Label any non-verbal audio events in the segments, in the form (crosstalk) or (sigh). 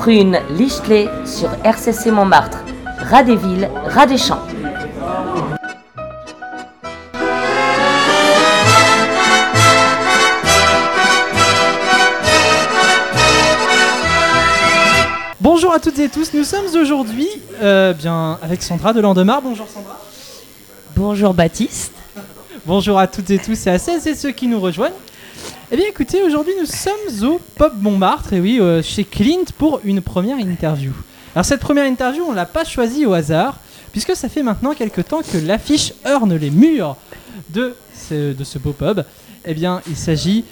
Prune, Lichelet sur RCC Montmartre. Ras des villes, ras des champs. Bonjour à toutes et tous, nous sommes aujourd'hui euh, bien avec Sandra de Landemar. Bonjour Sandra. Bonjour Baptiste. Bonjour à toutes et tous et à celles et ceux qui nous rejoignent. Eh bien écoutez, aujourd'hui nous sommes au Pop Montmartre, et oui, euh, chez Clint pour une première interview. Alors cette première interview, on l'a pas choisie au hasard, puisque ça fait maintenant quelques temps que l'affiche orne les murs de ce, de ce beau pub. Eh bien, il s'agit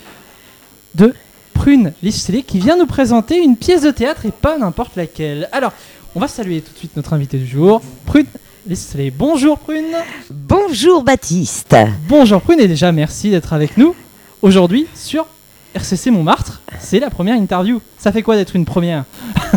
de Prune Lichelet qui vient nous présenter une pièce de théâtre et pas n'importe laquelle. Alors, on va saluer tout de suite notre invité du jour, Prune Lichelet. Bonjour Prune. Bonjour Baptiste. Bonjour Prune et déjà merci d'être avec nous aujourd'hui sur RCC Montmartre. C'est la première interview. Ça fait quoi d'être une première?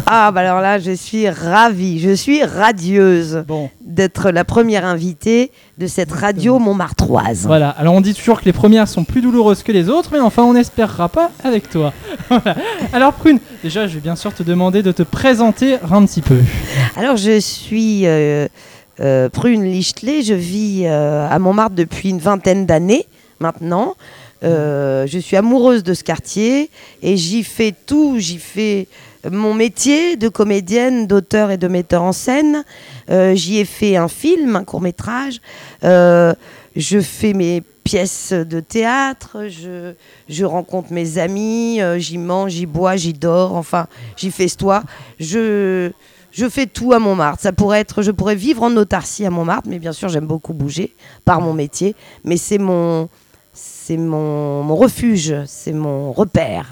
Ah bah alors là, je suis ravie, je suis radieuse Bon, d'être la première invitée de cette radio montmartroise. voilà. Alors on dit toujours que les premières sont plus douloureuses que les autres, mais enfin on n'espérera pas avec toi. (laughs) Voilà. Alors Prune, déjà je vais bien sûr te demander de te présenter un petit peu. Alors je suis euh, euh, Prune Lichelet, je vis euh, à Montmartre depuis une vingtaine d'années maintenant. Euh, je suis amoureuse de ce quartier et j'y fais tout, j'y fais mon métier de comédienne, d'auteur et de metteur en scène. Euh, j'y ai fait un film, un court métrage. Euh, je fais mes pièces de théâtre, je, rencontre mes amis, j'y mange, j'y bois, j'y dors, enfin, j'y festoie. Je, je fais tout à Montmartre. Ça pourrait être, je pourrais vivre en autarcie à Montmartre, mais bien sûr, j'aime beaucoup bouger par mon métier. Mais c'est mon, c'est mon, mon refuge, c'est mon repère.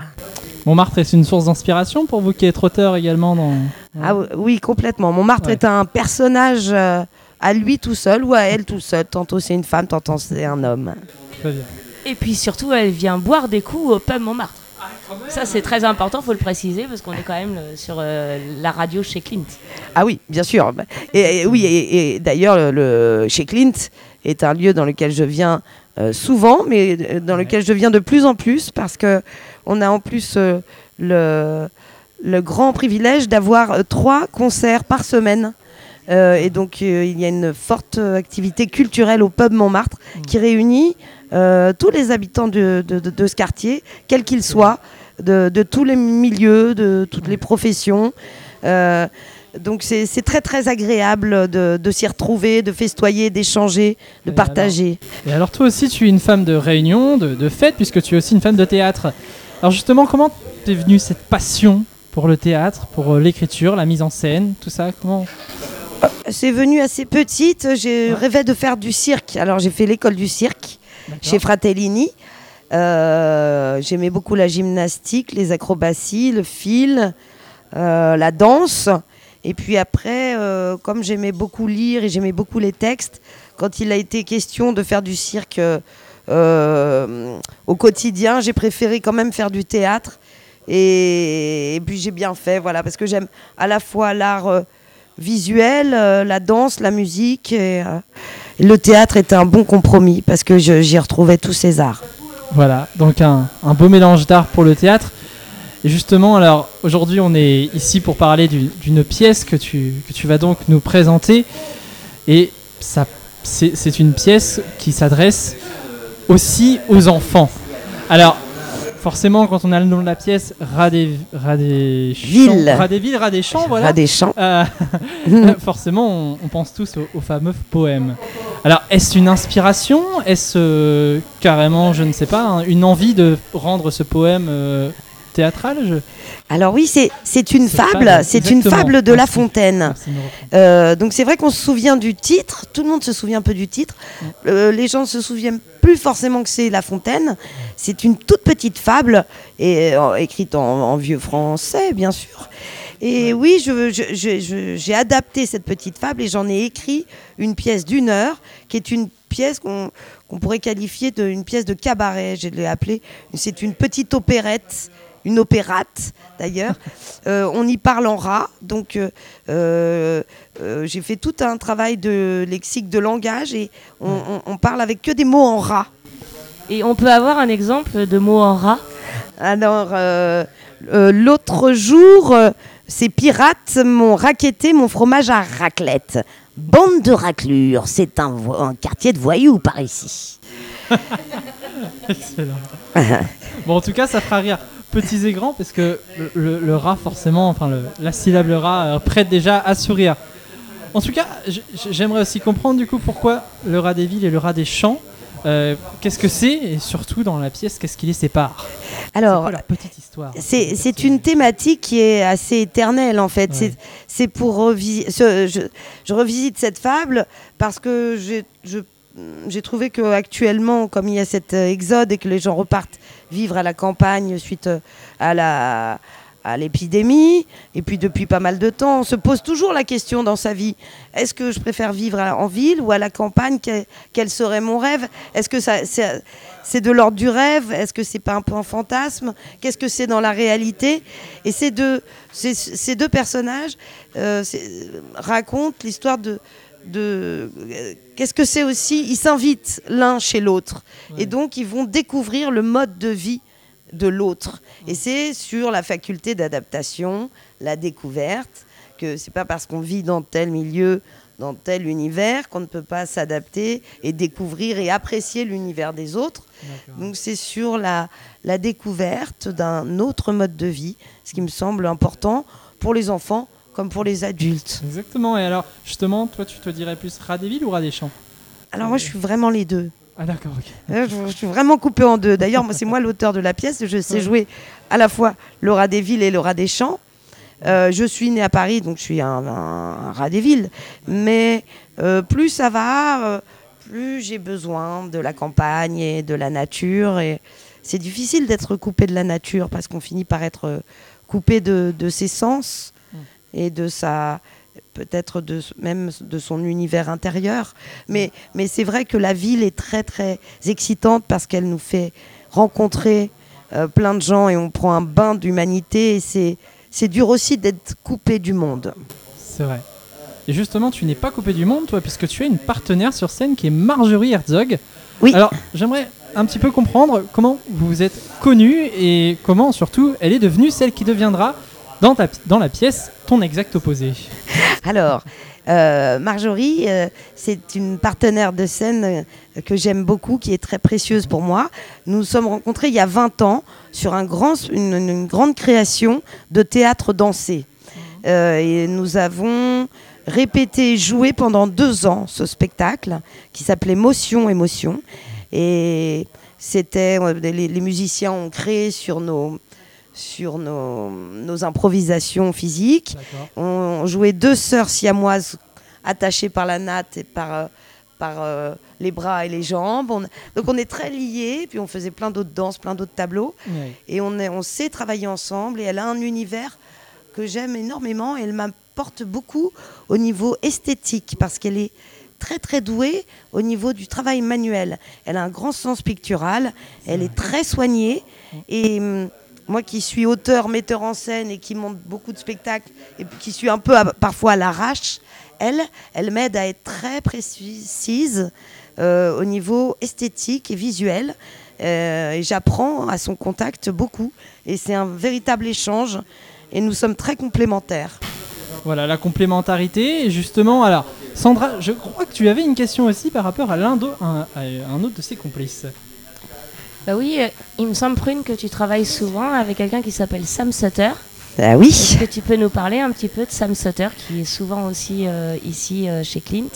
Montmartre est une source d'inspiration pour vous qui êtes auteur également dans. Ah oui, complètement. Montmartre Ouais. est un personnage euh, à lui tout seul ou à elle tout seul. Tantôt c'est une femme, tantôt c'est un homme. Très bien. Et puis surtout, elle vient boire des coups au pub Montmartre. Ça, c'est très important, faut le préciser, parce qu'on est quand même euh, sur euh, la radio chez Clint. Ah oui, bien sûr. Et, et oui, et, et d'ailleurs, le, le- chez Clint est un lieu dans lequel je viens euh, souvent, mais euh, dans lequel je viens de plus en plus parce que on a en plus euh, le, le grand privilège d'avoir trois concerts par semaine. Et donc, il y a une forte activité culturelle au pub Montmartre qui réunit tous les habitants de, de- de- de ce quartier, quels qu'ils soient, de tous les milieux, de toutes les professions. Donc c'est très très agréable de, de s'y retrouver, de festoyer, d'échanger, de Et partager. Et alors toi aussi tu es une femme de réunion, de, de fête, puisque tu es aussi une femme de théâtre. Alors justement, comment t'es venue cette passion pour le théâtre, pour euh, l'écriture, la mise en scène, tout ça Comment? C'est venu assez petite, j'ai rêvé de faire du cirque. Alors j'ai fait l'école du cirque chez Fratellini. Euh, J'aimais beaucoup la gymnastique, les acrobaties, le fil, euh, la danse. Et puis après, euh, comme j'aimais beaucoup lire et j'aimais beaucoup les textes, quand il a été question de faire du cirque euh, euh, au quotidien, j'ai préféré quand même faire du théâtre. Et, puis j'ai bien fait, voilà, parce que j'aime à la fois l'art visuel, la danse, la musique. Le théâtre était un bon compromis parce que j'y retrouvais tous ces arts. Voilà, donc un, un beau mélange d'art pour le théâtre. Et justement, alors aujourd'hui, on est ici pour parler du- d'une pièce que tu, que tu vas donc nous présenter. Et ça, c'est une pièce qui s'adresse aussi aux enfants. Alors, forcément, quand on a le nom de la pièce, Ras des, Ras des Champs, villes, des champs, voilà. À des chants. Euh, (laughs) (laughs) forcément, on, on pense tous au, au fameux poème. Alors, est-ce une inspiration? Est-ce euh, carrément, je ne sais pas, hein, une envie de rendre ce poème euh, théâtral je... Alors oui, c'est une fable, c'est une fable de La. Fontaine. Euh, donc c'est vrai qu'on se souvient du titre, tout le monde se souvient un peu du titre. Euh, les gens se souviennent plus forcément que c'est La Fontaine. C'est une toute petite fable et euh, écrite en, en vieux français, bien sûr. Et oui, j'ai adapté cette petite fable et j'en ai écrit une pièce d'une heure, qui est une pièce qu'on qu'on pourrait qualifier d'une pièce de cabaret. Je l'ai appelée. C'est une petite opérette une opérate d'ailleurs. Euh, on y parle en rat, donc euh, euh, j'ai fait tout un travail de lexique de langage et on, on- on parle avec que des mots en rat. Et on peut avoir un exemple de mot en rat Alors, l'autre jour, ces pirates m'ont raquetté mon fromage à raclette. Bande de raclures, c'est un quartier de voyous par ici. (laughs) Excellent. (laughs) bon, en tout cas, ça fera rire petits et grands parce que le, le- le rat, forcément, enfin le- la syllabe rat euh, prête déjà à sourire. En tout cas, j'aimerais aussi comprendre du coup pourquoi le rat des villes et le rat des champs. Euh, qu'est-ce que c'est et surtout dans la pièce, qu'est-ce qui les sépare? Alors, leur petite histoire C'est c'est une thématique qui est assez éternelle en fait. Ouais. C'est- pour je, je revisite cette fable parce que je- j'ai trouvé que actuellement, comme il y a cet euh, exode et que les gens repartent vivre à la campagne suite euh, à la à l'épidémie, et puis depuis pas mal de temps, on se pose toujours la question dans sa vie. Est-ce que je préfère vivre en ville ou à la campagne? Quel, serait mon rêve? Est-ce que ça, c'est, de l'ordre du rêve? Est-ce que c'est pas un peu un fantasme? Qu'est-ce que c'est dans la réalité? Et ces deux, ces, deux personnages euh, racontent l'histoire de. De qu'est-ce que c'est aussi Ils s'invitent l'un chez l'autre. Ouais. Et donc, ils vont découvrir le mode de vie de l'autre. Et c'est sur la faculté d'adaptation, la découverte, que c'est pas parce qu'on vit dans tel milieu, dans tel univers, qu'on ne peut pas s'adapter et découvrir et apprécier l'univers des autres. Donc c'est sur la, la découverte d'un autre mode de vie, ce qui me semble important pour les enfants comme pour les adultes. Exactement. Et alors, justement, toi, tu te dirais plus rat des villes ou rat des champs Alors moi, je suis vraiment les deux. Ah d'accord, ok. Euh, Je, je suis vraiment coupée en deux. D'ailleurs, moi, c'est moi l'auteur de la pièce. Je sais Ouais. jouer à la fois le rat des villes et le rat des champs. Euh, je suis née à Paris, donc je suis un, un- un rat des villes. Mais euh, plus ça va, euh, plus j'ai besoin de la campagne et de la nature. Et c'est difficile d'être coupé de la nature parce qu'on finit par être coupé de, de ses sens et de sa peut-être de même de son univers intérieur mais mais c'est vrai que la ville est très très excitante parce qu'elle nous fait rencontrer euh, plein de gens et on prend un bain d'humanité et c'est c'est dur aussi d'être coupé du monde. C'est vrai. Et justement, tu n'es pas coupé du monde, toi, puisque tu as une partenaire sur scène qui est Marjorie Herzog. Oui. Alors, j'aimerais un petit peu comprendre comment vous vous êtes connue et comment, surtout, elle est devenue celle qui deviendra, dans, la pièce, ton exact opposé. Alors, euh, Marjorie, euh, c'est une partenaire de scène euh, que j'aime beaucoup, qui est très précieuse pour moi. Nous nous sommes rencontrés il y a 20 ans sur une, grande création de théâtre dansé. Et nous avons répété, joué pendant deux ans ce spectacle qui s'appelait Motion, Émotion. Et c'était, les musiciens ont créé sur nos, sur nos, nos improvisations physiques. On jouait deux sœurs siamoises attachées par la natte et par, euh, par euh, les bras et les jambes. On- donc on est très liés, puis on faisait plein d'autres danses, plein d'autres tableaux. Oui. Et on, est, on sait travailler ensemble. Et elle a un univers que j'aime énormément. Et elle m'apporte beaucoup au niveau esthétique parce qu'elle est très très douée au niveau du travail manuel. Elle a un grand sens pictural. Elle est très soignée. Et hum, moi qui suis auteur, metteur en scène et qui monte beaucoup de spectacles et qui suis un peu parfois à l'arrache, elle, elle m'aide à être très précise euh, au niveau esthétique et visuel. Euh, et j'apprends à son contact beaucoup. Et c'est un véritable échange. Et nous sommes très complémentaires. Voilà, la complémentarité. Et justement, alors, Sandra, je crois que tu avais une question aussi par rapport à l'un à un autre de ses complices. Bah oui, euh, il me semble, Prune, que tu travailles souvent avec quelqu'un qui s'appelle Sam Sutter. Ah oui. Est-ce que tu peux nous parler un petit peu de Sam Sutter, qui est souvent aussi euh, ici euh, chez Clint?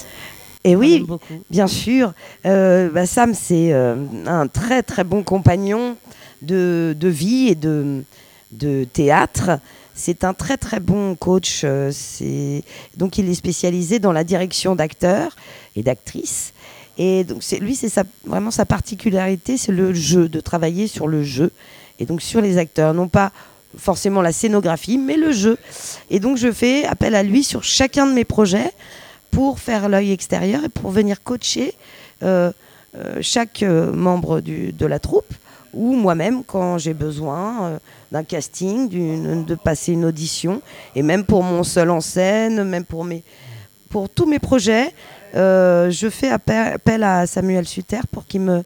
Et On oui. Bien sûr. Euh, bah, Sam, c'est un très très bon compagnon de, de vie et de, de théâtre. C'est un très très bon coach. c'est- donc il est spécialisé dans la direction d'acteurs et d'actrices. Et donc lui, c'est sa- vraiment sa particularité, c'est le jeu, de travailler sur le jeu. Et donc sur les acteurs, non pas forcément la scénographie, mais le jeu. Et donc je fais appel à lui sur chacun de mes projets pour faire l'œil extérieur et pour venir coacher euh, euh, chaque euh, membre de la troupe ou moi-même quand j'ai besoin d'un casting, de passer une audition et même pour mon seul en scène, même pour, mes, pour tous mes projets, euh, je fais appel, à Samuel Sutter pour qu'il me,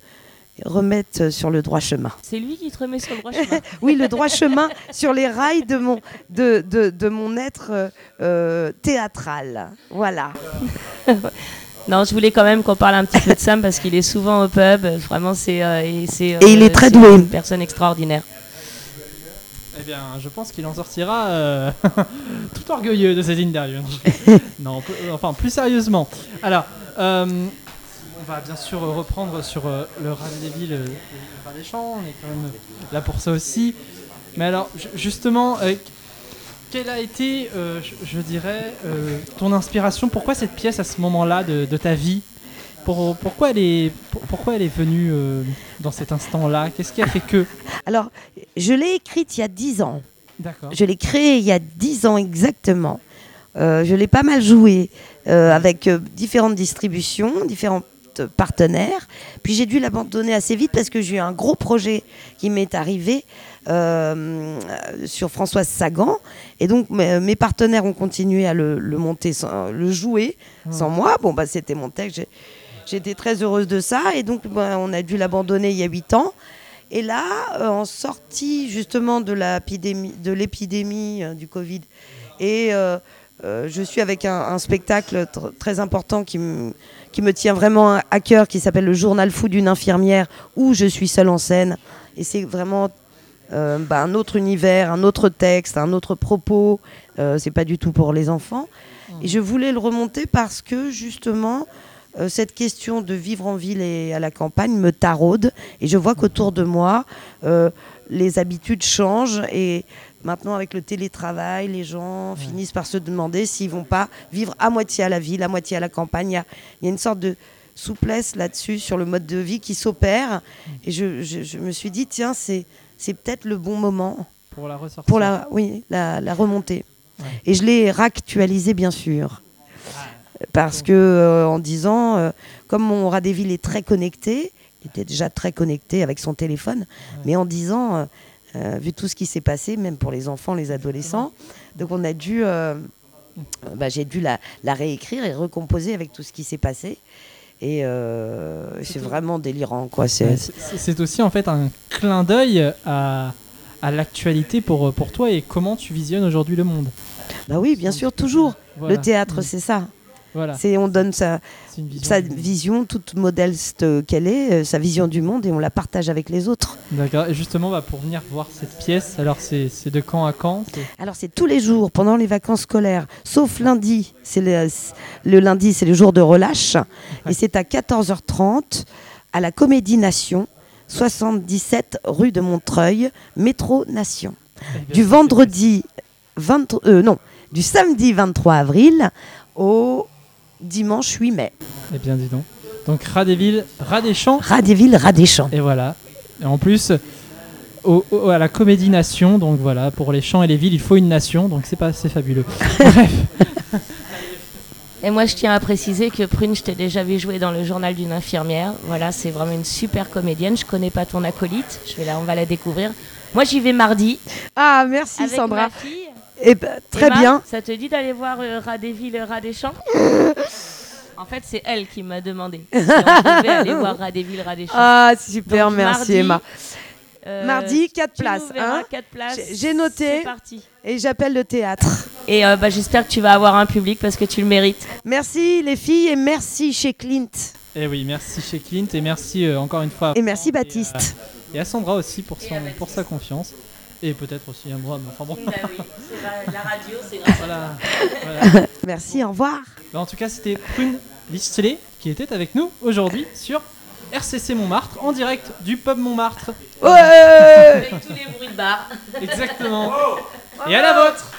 remettre sur le droit chemin. C'est lui qui te remet sur le droit chemin. (laughs) Oui, le droit chemin sur les rails de mon, de, de, de mon être euh, euh, théâtral. Voilà. (laughs) Non, je voulais quand même qu'on parle un petit peu de Sam parce qu'il est souvent au pub. Vraiment, c'est euh, et c'est. Et il est très doué. Une personne extraordinaire. Eh bien, je pense qu'il en sortira euh, (laughs) tout orgueilleux de cette interview. (laughs) non, enfin, plus sérieusement. Alors, euh, on va bien sûr reprendre sur euh, le rat des villes, des champs. On est quand même là pour ça aussi. Mais alors, ju- justement, quelle a été, je, je dirais, ton inspiration? Pourquoi cette pièce à ce moment-là de, de ta vie? Pour- pourquoi, elle est, pour- pourquoi elle est venue euh, dans cet instant-là? Qu'est-ce qui a fait que? Alors, je l'ai écrite il y a 10 ans. D'accord. Je l'ai créée il y a 10 ans exactement. Euh, je l'ai pas mal joué euh, avec différentes distributions, différents partenaires. Puis j'ai dû l'abandonner assez vite parce que j'ai eu un gros projet qui m'est arrivé euh, sur Françoise Sagan. Et donc mes, partenaires ont continué à le, le monter, sans, le jouer sans moi. Bon, bah, c'était mon texte. J'étais très heureuse de ça. Et donc bah, on a dû l'abandonner il y a 8 ans. Et là, euh, en sortie justement de l'épidémie, euh, du Covid, et euh, euh, je suis avec un, spectacle tr- très important qui, me- tient vraiment à cœur, qui s'appelle Le Journal fou d'une infirmière, où je suis seule en scène. Et c'est vraiment bah, un autre univers, un autre texte, un autre propos. C'est pas du tout pour les enfants. Et je voulais le remonter parce que justement, euh, cette question de vivre en ville et à la campagne me taraude. Et je vois qu'autour de moi, euh, les habitudes changent. Et maintenant, avec le télétravail, les gens finissent par se demander s'ils vont pas vivre à moitié à la ville, à moitié à la campagne. Il y a, il y a une sorte de souplesse là-dessus sur le mode de vie qui s'opère. Et je, je- je me suis dit, tiens, c'est c'est peut-être le bon moment Pour la ressortir. pour la, oui, la, la remontée. Ouais. Et je l'ai réactualisé, bien sûr. Parce que, euh, en disant, euh, comme mon villes est très connecté, il était déjà très connecté avec son téléphone, mais en disant, euh, euh, vu tout ce qui s'est passé, même pour les enfants, les adolescents, donc on a dû, bah, j'ai dû la, la réécrire et recomposer avec tout ce qui s'est passé. Et euh, c'est vraiment délirant, quoi. C'est, aussi en fait un clin d'œil à, à l'actualité pour, pour toi et comment tu visionnes aujourd'hui le monde. bah oui, bien sûr, toujours. Voilà. Le théâtre, Mm. c'est ça. Voilà, C'est on donne sa, vision. sa toute modeste qu'elle est, euh, sa vision du monde, et on la partage avec les autres. D'accord. Et justement, bah, pour venir voir cette pièce, alors c'est de quand à quand Alors c'est tous les jours pendant les vacances scolaires, sauf lundi. C'est le, le lundi, c'est le jour de relâche, et c'est à 14h30 à la Comédie Nation, 77 rue de Montreuil, métro Nation. Eh bien, Du vendredi 20, euh, non, du samedi 23 avril au dimanche 8 mai. Eh bien, dis donc. Donc, Rat des villes, Rat des champs. Ras des villes, ras des champs. Et voilà. Et en plus, au- au- à la Comédie Nation, donc voilà, pour les champs et les villes, il faut une nation, donc c'est pas c'est fabuleux. (laughs) Bref. Et moi, je tiens à préciser que Prune, je t'ai déjà vu jouer dans le journal d'une infirmière. Voilà, c'est vraiment une super comédienne. Je connais pas ton acolyte. Je vais là, on va la découvrir. Moi, j'y vais mardi Ah, merci avec Sandra. ma fille. Eh ben, très Emma, bien. Ça te dit d'aller voir euh, Rat des villes, Rat des champs? En fait, c'est elle qui m'a demandé si on pouvait (laughs) aller voir Rat des villes, Rat des champs. Ah, super, Donc, merci mardi, Emma. Euh, Mardi, quatre tu places, nous verras, hein. quatre places. J'ai- noté. Parti. Et j'appelle le théâtre. Et euh, bah, j'espère que tu vas avoir un public parce que tu le mérites. Merci les filles et merci chez Clint. Et Eh oui, merci chez Clint et merci euh, encore une fois. Et merci Et, euh, Baptiste. Et à Sandra aussi son, pour sa confiance. Et peut-être aussi à moi, mais enfin bon. Bah oui, la, radio, c'est grave. voilà. (laughs) Voilà. Merci, au revoir. Bah, en tout cas, c'était Prune Listelet qui était avec nous aujourd'hui sur RCC Montmartre, en direct du pub Montmartre. Ouais Avec tous les bruits de bar. Exactement. Et à la vôtre